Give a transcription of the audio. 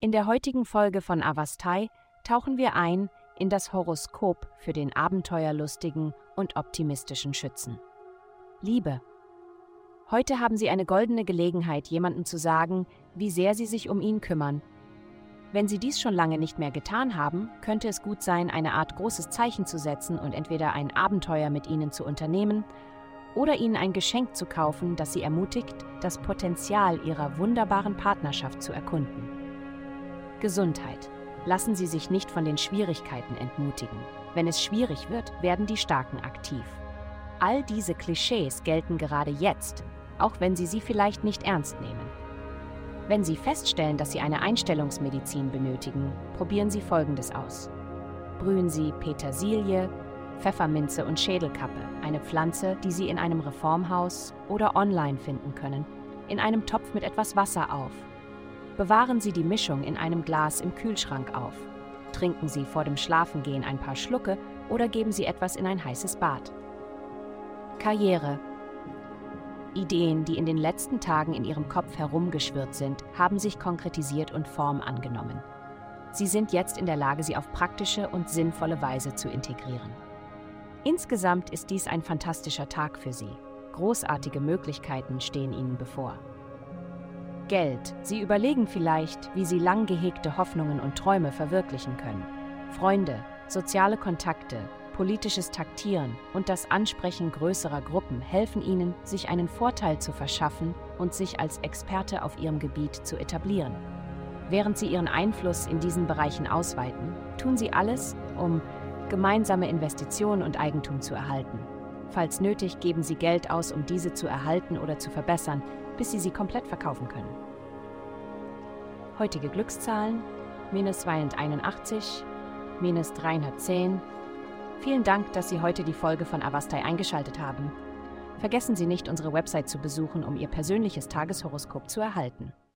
In der heutigen Folge von Avastai tauchen wir ein in das Horoskop für den abenteuerlustigen und optimistischen Schützen. Liebe. Heute haben Sie eine goldene Gelegenheit, jemandem zu sagen, wie sehr Sie sich um ihn kümmern. Wenn Sie dies schon lange nicht mehr getan haben, könnte es gut sein, eine Art großes Zeichen zu setzen und entweder ein Abenteuer mit Ihnen zu unternehmen oder Ihnen ein Geschenk zu kaufen, das Sie ermutigt, das Potenzial Ihrer wunderbaren Partnerschaft zu erkunden. Gesundheit. Lassen Sie sich nicht von den Schwierigkeiten entmutigen. Wenn es schwierig wird, werden die Starken aktiv. All diese Klischees gelten gerade jetzt, auch wenn Sie sie vielleicht nicht ernst nehmen. Wenn Sie feststellen, dass Sie eine Einstellungsmedizin benötigen, probieren Sie Folgendes aus. Brühen Sie Petersilie, Pfefferminze und Schädelkappe, eine Pflanze, die Sie in einem Reformhaus oder online finden können, in einem Topf mit etwas Wasser auf. Bewahren Sie die Mischung in einem Glas im Kühlschrank auf. Trinken Sie vor dem Schlafengehen ein paar Schlucke oder geben Sie etwas in ein heißes Bad. Karriere. Ideen, die in den letzten Tagen in Ihrem Kopf herumgeschwirrt sind, haben sich konkretisiert und Form angenommen. Sie sind jetzt in der Lage, sie auf praktische und sinnvolle Weise zu integrieren. Insgesamt ist dies ein fantastischer Tag für Sie. Großartige Möglichkeiten stehen Ihnen bevor. Geld. Sie überlegen vielleicht, wie Sie lang gehegte Hoffnungen und Träume verwirklichen können. Freunde, soziale Kontakte, politisches Taktieren und das Ansprechen größerer Gruppen helfen Ihnen, sich einen Vorteil zu verschaffen und sich als Experte auf Ihrem Gebiet zu etablieren. Während Sie Ihren Einfluss in diesen Bereichen ausweiten, tun Sie alles, um gemeinsame Investitionen und Eigentum zu erhalten. Falls nötig, geben Sie Geld aus, um diese zu erhalten oder zu verbessern, bis Sie sie komplett verkaufen können. Heutige Glückszahlen: minus 281, minus 310. Vielen Dank, dass Sie heute die Folge von Avastai eingeschaltet haben. Vergessen Sie nicht, unsere Website zu besuchen, um Ihr persönliches Tageshoroskop zu erhalten.